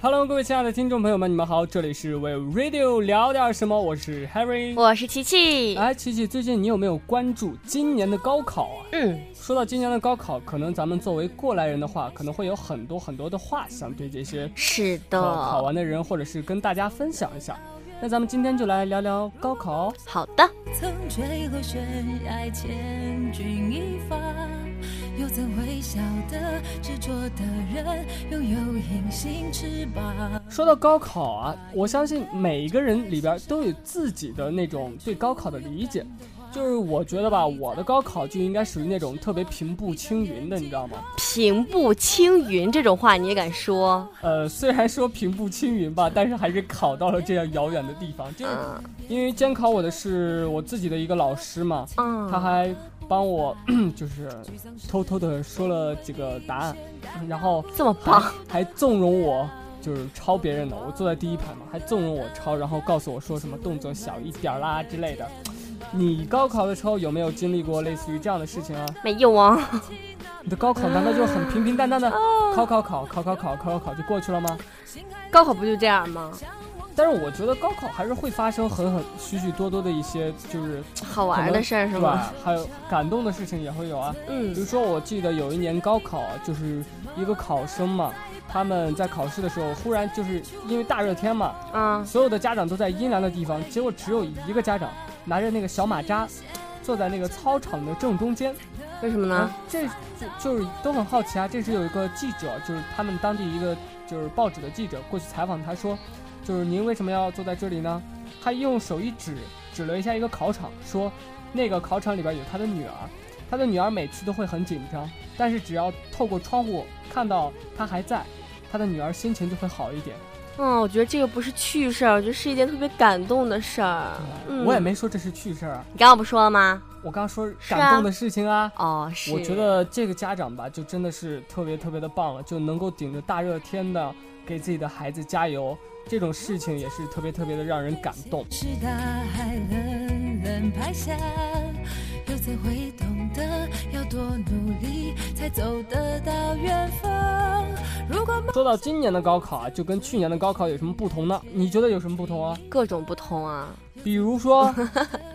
Hello，各位亲爱的听众朋友们，你们好，这里是为 Radio 聊点什么，我是 Harry，我是琪琪。哎，琪琪，最近你有没有关注今年的高考啊？嗯，说到今年的高考，可能咱们作为过来人的话，可能会有很多很多的话想对这些是的考完的人，或者是跟大家分享一下。那咱们今天就来聊聊高考。好的。曾坠落悬崖，千钧一发。又怎会晓得执着的人拥有隐形翅膀？说到高考啊，我相信每一个人里边都有自己的那种对高考的理解。就是我觉得吧，我的高考就应该属于那种特别平步青云的，你知道吗？平步青云这种话你也敢说？呃，虽然说平步青云吧，但是还是考到了这样遥远的地方。就是因为监考我的是我自己的一个老师嘛，嗯，他还帮我就是偷偷的说了几个答案，然后这么棒，还纵容我就是抄别人的。我坐在第一排嘛，还纵容我抄，然后告诉我说什么动作小一点啦之类的。你高考的时候有没有经历过类似于这样的事情啊？没有啊。你的高考难道就很平平淡淡的考考考考考考考考考就过去了吗？高考不就这样吗？但是我觉得高考还是会发生很很许许多多的一些就是好玩的事儿，是吧？还有感动的事情也会有啊。嗯。比如说，我记得有一年高考，就是一个考生嘛，他们在考试的时候，忽然就是因为大热天嘛，嗯，所有的家长都在阴凉的地方，结果只有一个家长拿着那个小马扎，坐在那个操场的正中间。为什么呢？这就就是都很好奇啊。这时有一个记者，就是他们当地一个就是报纸的记者过去采访他，说。就是您为什么要坐在这里呢？他用手一指，指了一下一个考场，说：“那个考场里边有他的女儿，他的女儿每次都会很紧张，但是只要透过窗户看到他还在，他的女儿心情就会好一点。”嗯，我觉得这个不是趣事儿，我觉得是一件特别感动的事儿。我也没说这是趣事儿啊。你刚刚不说了吗？我刚刚说感动的事情啊。哦，是。我觉得这个家长吧，就真的是特别特别的棒了，就能够顶着大热天的给自己的孩子加油。这种事情也是特别特别的让人感动。说到今年的高考啊，就跟去年的高考有什么不同呢？你觉得有什么不同啊？各种不同啊，比如说。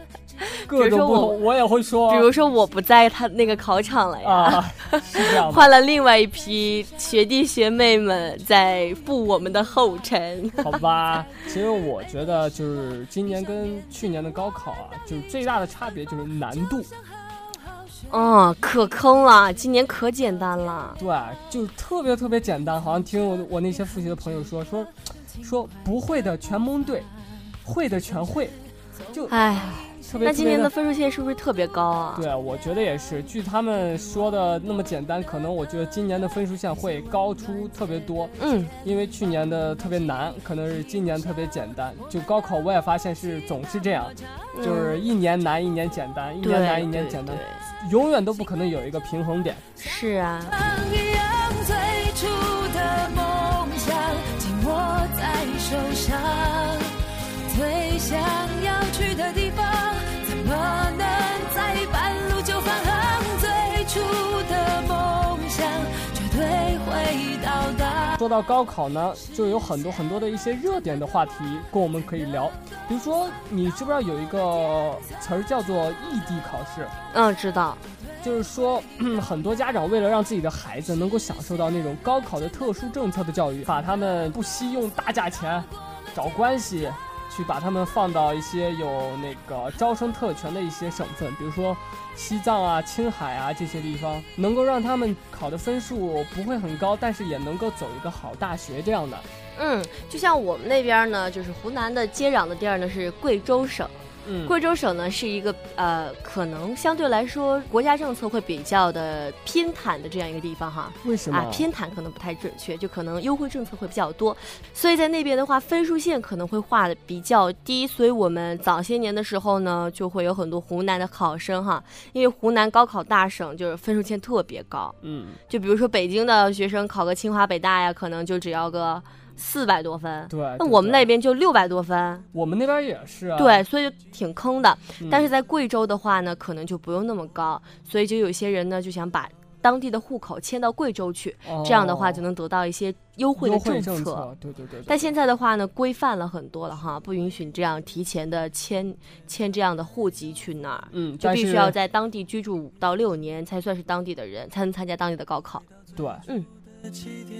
各种不同，我也会说。比如说，我不在他那个考场了呀。换了另外一批学弟学妹们在步我们的后尘。好吧，其实我觉得就是今年跟去年的高考啊，就是最大的差别就是难度。嗯，可坑了，今年可简单了。对，就特别特别简单。好像听我我那些复习的朋友说说，说不会的全蒙对，会的全会。就唉。那今年的分数线是不是特别高啊？对，我觉得也是。据他们说的那么简单，可能我觉得今年的分数线会高出特别多。嗯，因为去年的特别难，可能是今年特别简单。就高考我也发现是总是这样，就是一年难一年简单，一年难一年简单，永远都不可能有一个平衡点。是啊。说到高考呢，就有很多很多的一些热点的话题跟我们可以聊。比如说，你知不知道有一个词儿叫做异地考试？嗯，知道。就是说，很多家长为了让自己的孩子能够享受到那种高考的特殊政策的教育，把他们不惜用大价钱找关系。去把他们放到一些有那个招生特权的一些省份，比如说西藏啊、青海啊这些地方，能够让他们考的分数不会很高，但是也能够走一个好大学这样的。嗯，就像我们那边呢，就是湖南的接壤的地儿呢是贵州省。贵州省呢是一个呃，可能相对来说国家政策会比较的偏袒的这样一个地方哈。为什么啊？偏袒可能不太准确，就可能优惠政策会比较多，所以在那边的话分数线可能会画的比较低。所以我们早些年的时候呢，就会有很多湖南的考生哈，因为湖南高考大省，就是分数线特别高。嗯，就比如说北京的学生考个清华北大呀，可能就只要个。四百多分，对，那我们那边就六百多分，我们那边也是啊，对，所以就挺坑的。但是在贵州的话呢，可能就不用那么高，所以就有些人呢就想把当地的户口迁到贵州去，哦这样的话就能得到一些优惠的政政策，对对对对。但现在的话呢，规范了很多了哈，不允许你这样提前的迁迁这样的户籍去那儿，嗯，就必须要在当地居住五到六年才算是当地的人，才能参加当地的高考。对，的起点，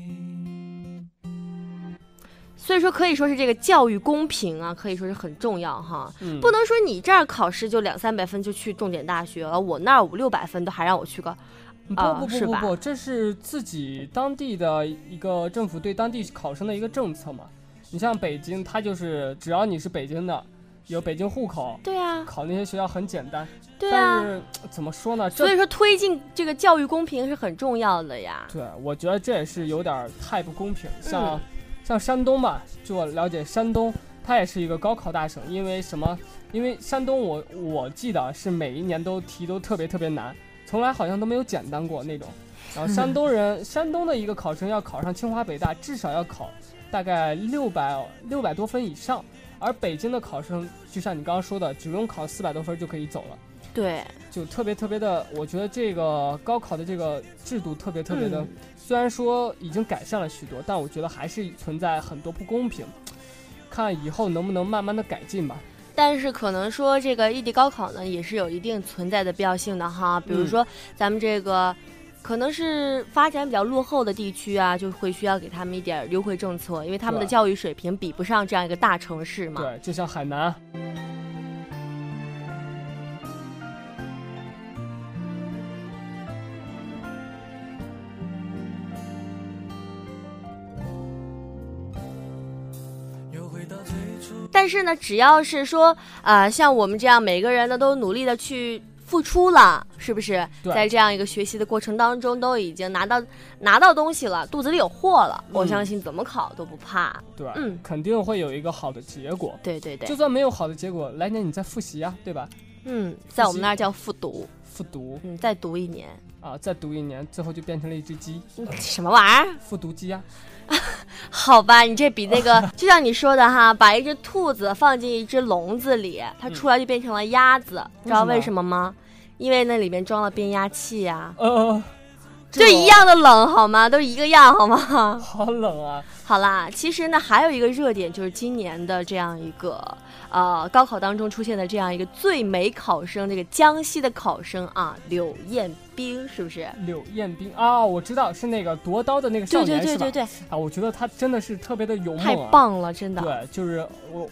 所以说可以说是这个教育公平啊，可以说是很重要哈。嗯，不能说你这儿考试就两三百分就去重点大学了，我那儿五六百分都还让我去个，不啊不不不不，这是自己当地的一个政府对当地考生的一个政策嘛。你像北京，它就是只要你是北京的，有北京户口，对啊，考那些学校很简单。对啊。但是怎么说呢？所以说推进这个教育公平是很重要的呀。对我觉得这也是有点儿太不公平。像、嗯像山东吧，据我了解，山东它也是一个高考大省，因为什么？因为山东我我记得是每一年都题都特别特别难，从来好像都没有简单过那种。然后山东人，山东的一个考生要考上清华北大，至少要考大概六百六百多分以上，而北京的考生，就像你刚刚说的，只用考四百多分就可以走了。对，就特别特别的，我觉得这个高考的这个制度特别特别的，嗯虽然说已经改善了许多，但我觉得还是存在很多不公平。看以后能不能慢慢的改进吧。但是可能说这个异地高考呢，也是有一定存在的必要性的哈。比如嗯说咱们这个。可能是发展比较落后的地区啊，就会需要给他们一点优惠政策，因为他们的教育水平比不上这样一个大城市嘛。对，就像海南，但是呢，只要是说，啊，像我们这样每个人呢都努力的去付出了，是不是？对在这样一个学习的过程当中，都已经拿到拿到东西了，肚子里有货了，我嗯相信怎么考都不怕。对，嗯肯定会有一个好的结果。对对对就，算没有好的结果，来年你再复习呀、对吧？嗯，在我们那儿叫复读，复读。嗯，再读一年，啊，再读一年，最后就变成了一只鸡，嗯什么玩意儿？复读鸡呀、好吧，你这比那个，就像你说的哈，把一只兔子放进一只笼子里，它出来就变成了鸭子，知道为为什什么吗？因为那里面装了变压器呀、呃，就一样的冷好吗？都一个样好吗？好冷啊！好啦，其实呢，还有一个热点就是今年的这样一个呃高考当中出现的这样一个最美考生，这个江西的考生啊，柳艳冰，是不是？柳艳冰啊，我知道是那个夺刀的那个少对对？对对对，啊，我觉得他真的是特别的勇太猛啊！棒了，真的。对，就是我我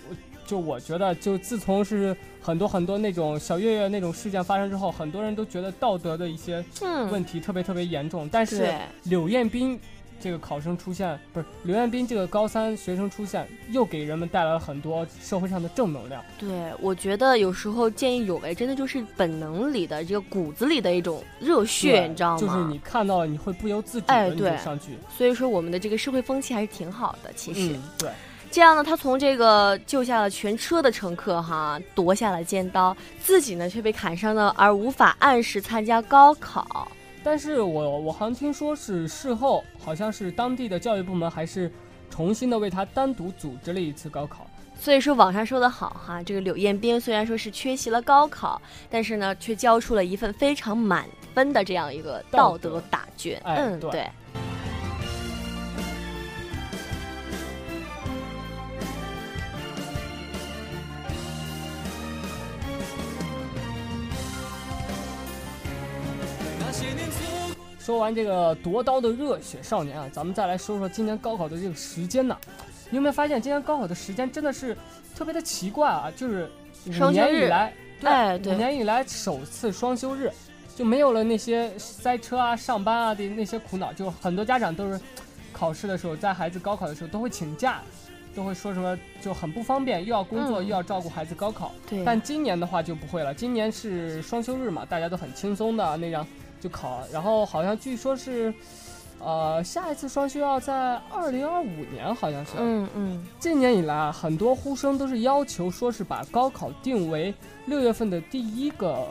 就我觉得，就自从是很多很多那种小月月那种事件发生之后，很多人都觉得道德的一些嗯，问题特别特别严重。但是对，柳艳斌这个考生出现，不是柳艳斌这个高三学生出现，又给人们带来了很多社会上的正能量。对，我觉得有时候见义勇为真的就是本能里的这个骨子里的一种热血，你知道吗？就是你看到了，你会不由自主的你就哎对上去。所以说我们的这个社会风气还是挺好的，其实。嗯，对。这样呢，他从这个救下了全车的乘客哈，夺下了尖刀，自己呢却被砍伤了，而无法按时参加高考。但是我我好像听说是事后，好像是当地的教育部门还是重新的为他单独组织了一次高考。所以说网上说的好哈，这个柳艳兵虽然说是缺席了高考，但是呢却交出了一份非常满分的这样一个道道德德答卷。哎嗯，对说完这个夺刀的热血少年啊，咱们再来说说今年高考的这个时间呢。你有没有发现今年高考的时间真的是特别的奇怪啊？就是五年以来，对，五年以来首次双休日，就没有了那些塞车啊、上班啊的那些苦恼。就很多家长都是考试的时候，在孩子高考的时候都会请假，都会说什么就很不方便，又要工作、嗯又要照顾孩子高考。对，但今年的话就不会了，今年是双休日嘛，大家都很轻松的那样就考，然后好像据说是呃，下一次双休要在二零二五年，好像是。嗯嗯，今年以来啊，很多呼声都是要求说是把高考定为六月份的第一个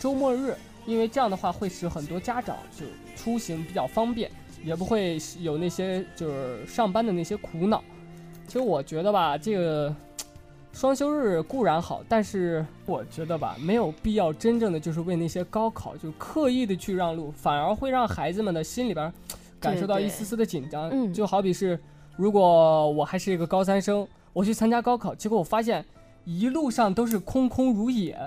周末日，因为这样的话会使很多家长就出行比较方便，也不会有那些就是上班的那些苦恼。其实我觉得吧，这个双休日固然好，但是我觉得吧，没有必要真正的就是为那些高考就刻意的去让路，反而会让孩子们的心里边 感受到一丝丝的紧张。嗯就好比是，如果我还是一个高三生，我去参加高考，结果我发现一路上都是空空如也，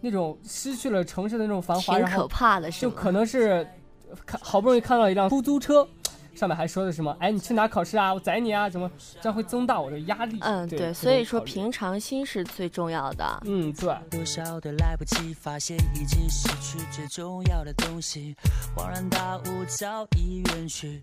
那种失去了城市的那种繁华，挺可怕的，是？就可能是看好不容易看到一辆出租车，上面还说的什么，哎，你去哪考试啊？我宰你啊，怎么这样会增大我的压力？嗯，对，对，所以说平常心是最重要的。嗯，对。多少的来不及发现，已经失去最重要的东西，恍然大悟早已远去。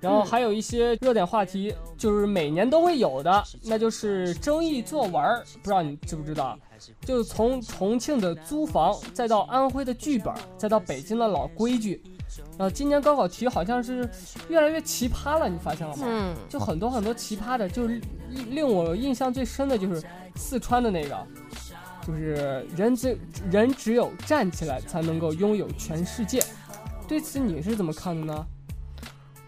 然后还有一些热点话题，就是每年都会有的，那就是争议作文儿。不知道你知不知道？就从重庆的租房，再到安徽的剧本，再到北京的老规矩。然后，今年高考题好像是越来越奇葩了，你发现了吗？嗯，就很多很多奇葩的，就是令我印象最深的就是四川的那个，就是人只人只有站起来才能够拥有全世界。对此你是怎么看的呢？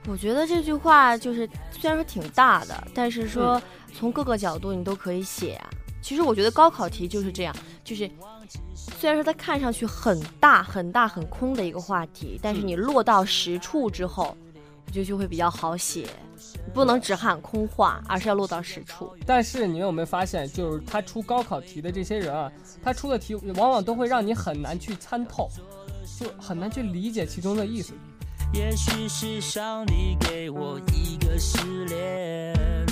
我觉得这句话就是虽然说挺大的，但是说从各个角度你都可以写啊。其实我觉得高考题就是这样，就是虽然说它看上去很大很大很空的一个话题，但是你落到实处之后，我觉得就会比较好写。你不能只喊空话，而是要落到实处。但是你们有没有发现，就是他出高考题的这些人啊，他出的题往往都会让你很难去参透，就很难去理解其中的意思。也许是上帝给我一个失恋，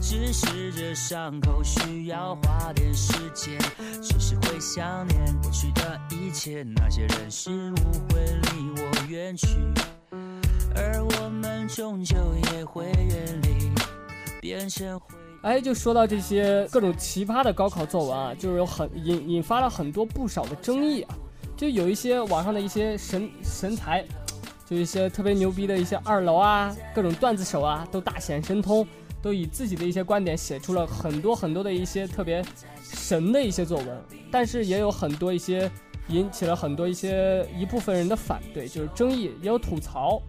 只是这伤口需要花点时间，只是会想念过去的一切，那些人事物会离我远去，而我们终究也会远离，变成回忆。哎，就说到这些各种奇葩的高考作文啊，就是有很引引发了很多不少的争议啊。就有一些网上的一些神神才，就一些特别牛逼的一些二楼啊，各种段子手啊，都大显神通，都以自己的一些观点写出了很多很多的一些特别神的一些作文。但是也有很多一些引起了很多一些一部分人的反对，就是争议，也有吐槽，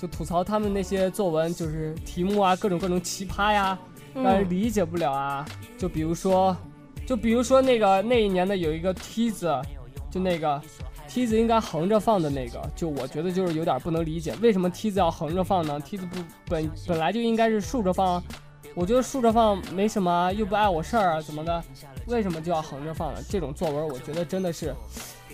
就吐槽他们那些作文就是题目啊，各种各种奇葩呀。让人理解不了啊。就比如说，就比如说那个那一年的有一个梯子，就那个梯子应该横着放的那个，就我觉得就是有点不能理解，为什么梯子要横着放呢？梯子不本本来就应该是竖着放啊。我觉得竖着放没什么啊，又不碍我事儿啊，怎么的？为什么就要横着放呢？这种作文，我觉得真的是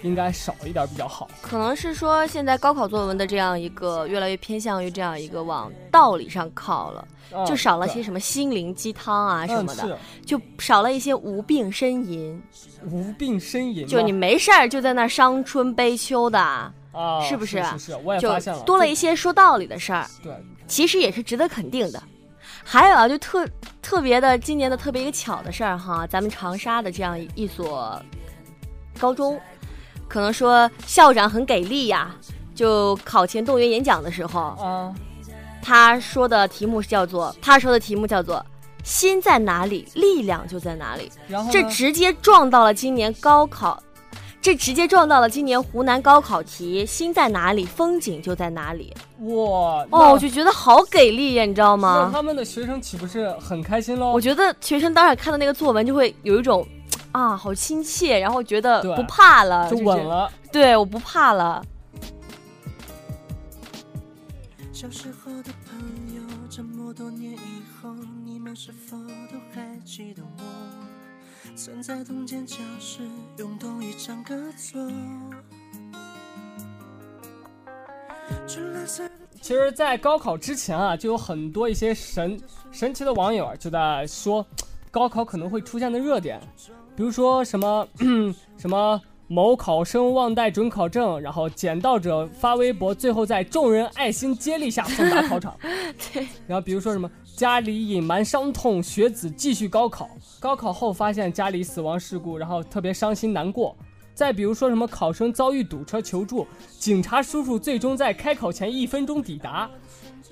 应该少一点比较好。可能是说现在高考作文的这样一个越来越偏向于这样一个往道理上靠了，嗯就少了些什么心灵鸡汤啊什么的，嗯、就少了一些无病呻吟。无病呻吟，就你没事儿就在那伤春悲秋的，啊，是不是是？是是，我也就发现了，多了一些说道理的事儿，对，其实也是值得肯定的。还有啊，就特特别的今年的特别一个巧的事儿哈，咱们长沙的这样一一所高中，可能说校长很给力呀，就考前动员演讲的时候，嗯，他说的题目是叫做他说的题目叫做“心在哪里，力量就在哪里”。然后这直接撞到了今年高考，这直接撞到了今年湖南高考题“心在哪里，风景就在哪里哇”。哦，我就觉得好给力呀，你知道吗那吗？他们的学生岂不是很开心喽？我觉得学生当然看到那个作文就会有一种啊，好亲切，然后觉得不怕了，就稳。了。对，我不怕了。小时候的朋友，这么多年以后，你们是否都还记得我？曾在同间教室用同一张其实，在高考之前啊，就有很多一些神神奇的网友啊就在说，高考可能会出现的热点，比如说什么 什么某考生忘带准考证，然后捡到者发微博，最后在众人爱心接力下送达考场。对，然后比如说什么家里隐瞒伤痛，学子继续高考，高考后发现家里死亡事故，然后特别伤心难过。再比如说什么考生遭遇堵车求助，警察叔叔最终在开考前一分钟抵达，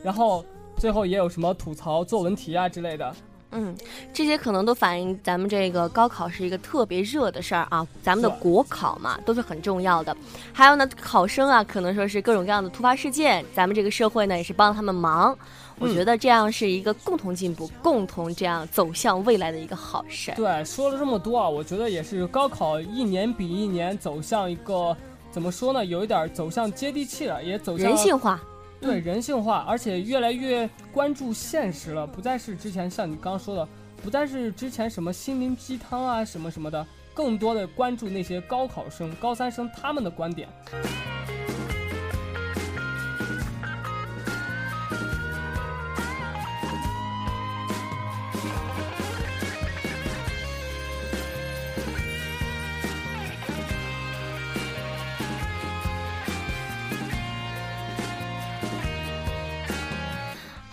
然后最后也有什么吐槽作文题啊之类的。嗯，这些可能都反映咱们这个高考是一个特别热的事儿啊，咱们的国考嘛都是很重要的。还有呢，考生啊，可能说是各种各样的突发事件，咱们这个社会呢也是帮他们忙。我觉得这样是一个共同进步、共同这样走向未来的一个好事。对，说了这么多啊，我觉得也是高考一年比一年走向一个怎么说呢，有一点儿走向接地气了，也走向人性化，对人性化，而且越来越关注现实了，不再是之前像你刚刚说的，不再是之前什么心灵鸡汤啊什么什么的，更多的关注那些高考生、高三生他们的观点。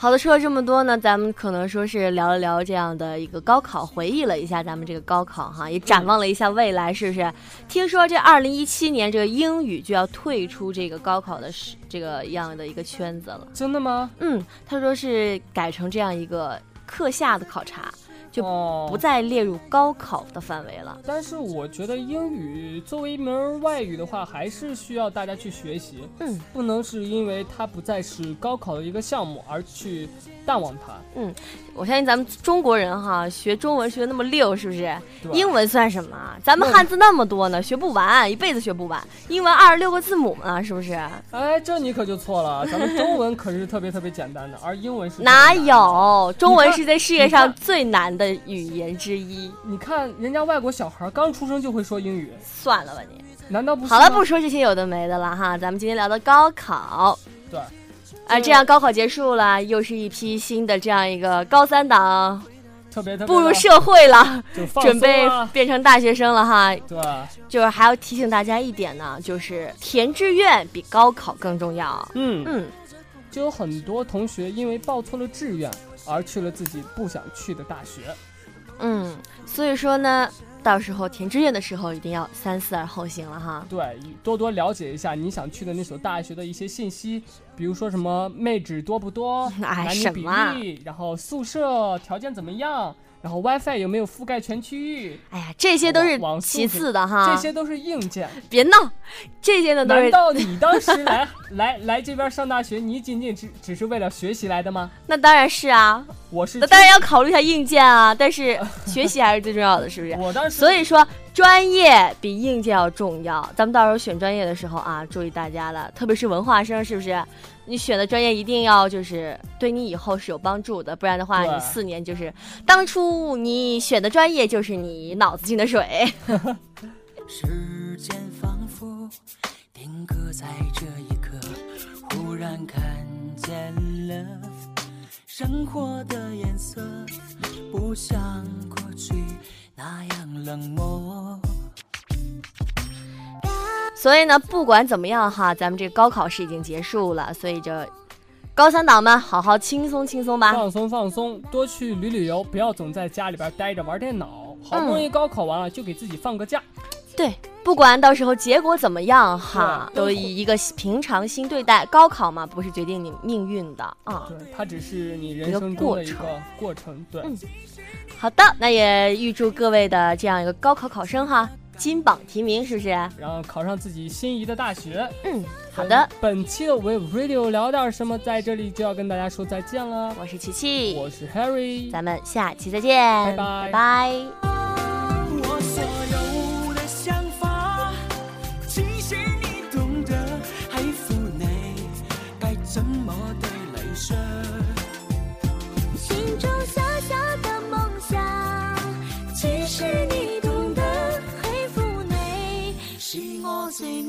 好的，说了这么多呢，咱们可能说是聊了聊这样的一个高考，回忆了一下咱们这个高考哈，也展望了一下未来，是不是？听说这二零一七年这个英语就要退出这个高考的是这个样的一个圈子了。真的吗？嗯，他说是改成这样一个课下的考察，就哦不再列入高考的范围了。但是我觉得英语作为一门外语的话，还是需要大家去学习，嗯，不能是因为它不再是高考的一个项目而去淡忘它。嗯我相信咱们中国人哈，学中文学的那么溜，是不是？英文算什么啊？咱们汉字那么多呢，学不完，一辈子学不完。英文二十六个字母呢，是不是？哎，这你可就错了，咱们中文可是特别特别简单的，而英文是 哪？有？中文是在世界上最难的语言之一。你看人家外国小孩刚出生就会说英语，算了吧你。难道不？好了，不。说这些有的没的了哈，咱们今天聊的高考。对。啊，这样高考结束了，又是一批新的这样一个高三党特别特别步入社会了，准备变成大学生了哈。对，就是还要提醒大家一点呢，就是填志愿比高考更重要。嗯，嗯，就有很多同学因为报错了志愿而去了自己不想去的大学。嗯，所以说呢，到时候填志愿的时候一定要三思而后行了哈。对，多多了解一下你想去的那所大学的一些信息，比如说什么妹纸多不多，哎男女比例，然后宿舍条件怎么样，然后 WiFi 有没有覆盖全区域，哎呀，这些都是其次的哈，这些都是硬件。别闹，这些呢都是难道你当时来 来来这边上大学，你仅仅只只是为了学习来的吗？那当然是啊，我是那当然要考虑一下硬件啊，但是 学习还是最重要的，是不是？我当时所以说，专业比硬件要重要。咱们到时候选专业的时候啊，注意大家了，特别是文化生，是不是？你选的专业一定要就是对你以后是有帮助的，不然的话，你四年就是当初你选的专业就是你脑子进的水。时间仿佛定格在这一刻，忽然看见了生活的颜色，不像过去那样冷漠。所以呢，不管怎么样哈，咱们这个高考是已经结束了，所以这高三党们好好轻松轻松吧。放松放松，多去旅旅游，不要总在家里边待着玩电脑。好不容易高考完了，就给自己放个假。对，不管到时候结果怎么样哈，都以一个平常心对待。高考嘛，不是决定你命运的啊。对，它只是你人生中的一过个过程。对，嗯好的，那也预祝各位的这样一个高考考生哈，金榜题名，是不是？然后考上自己心仪的大学。嗯，好的，本期的 Wave Radio 聊点什么，在这里就要跟大家说再见了。我是琪琪，我是 Harry，咱们下期再见，拜拜拜拜我所有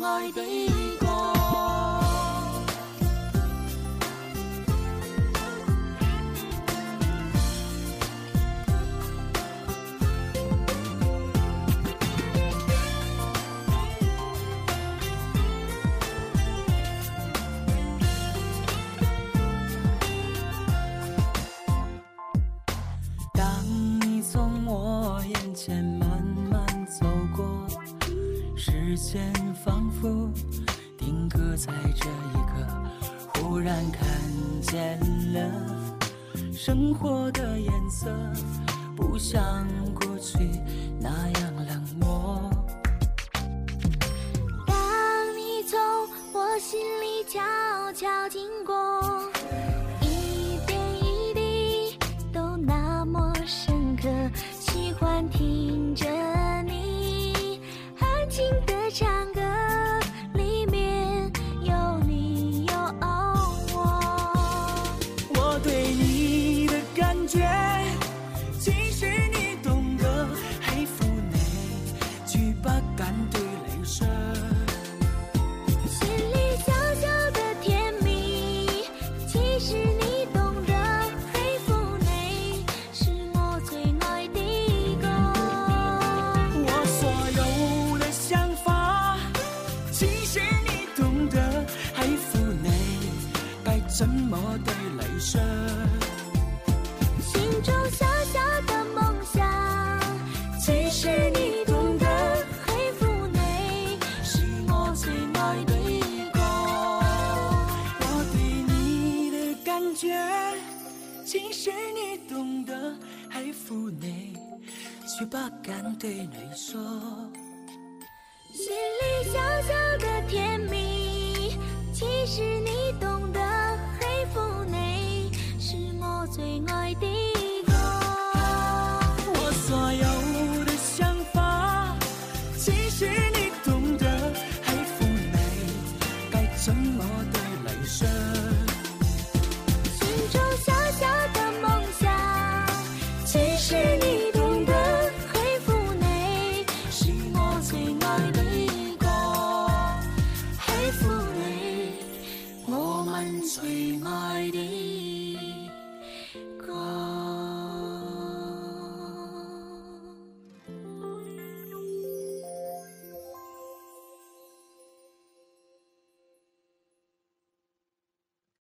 爱的歌。想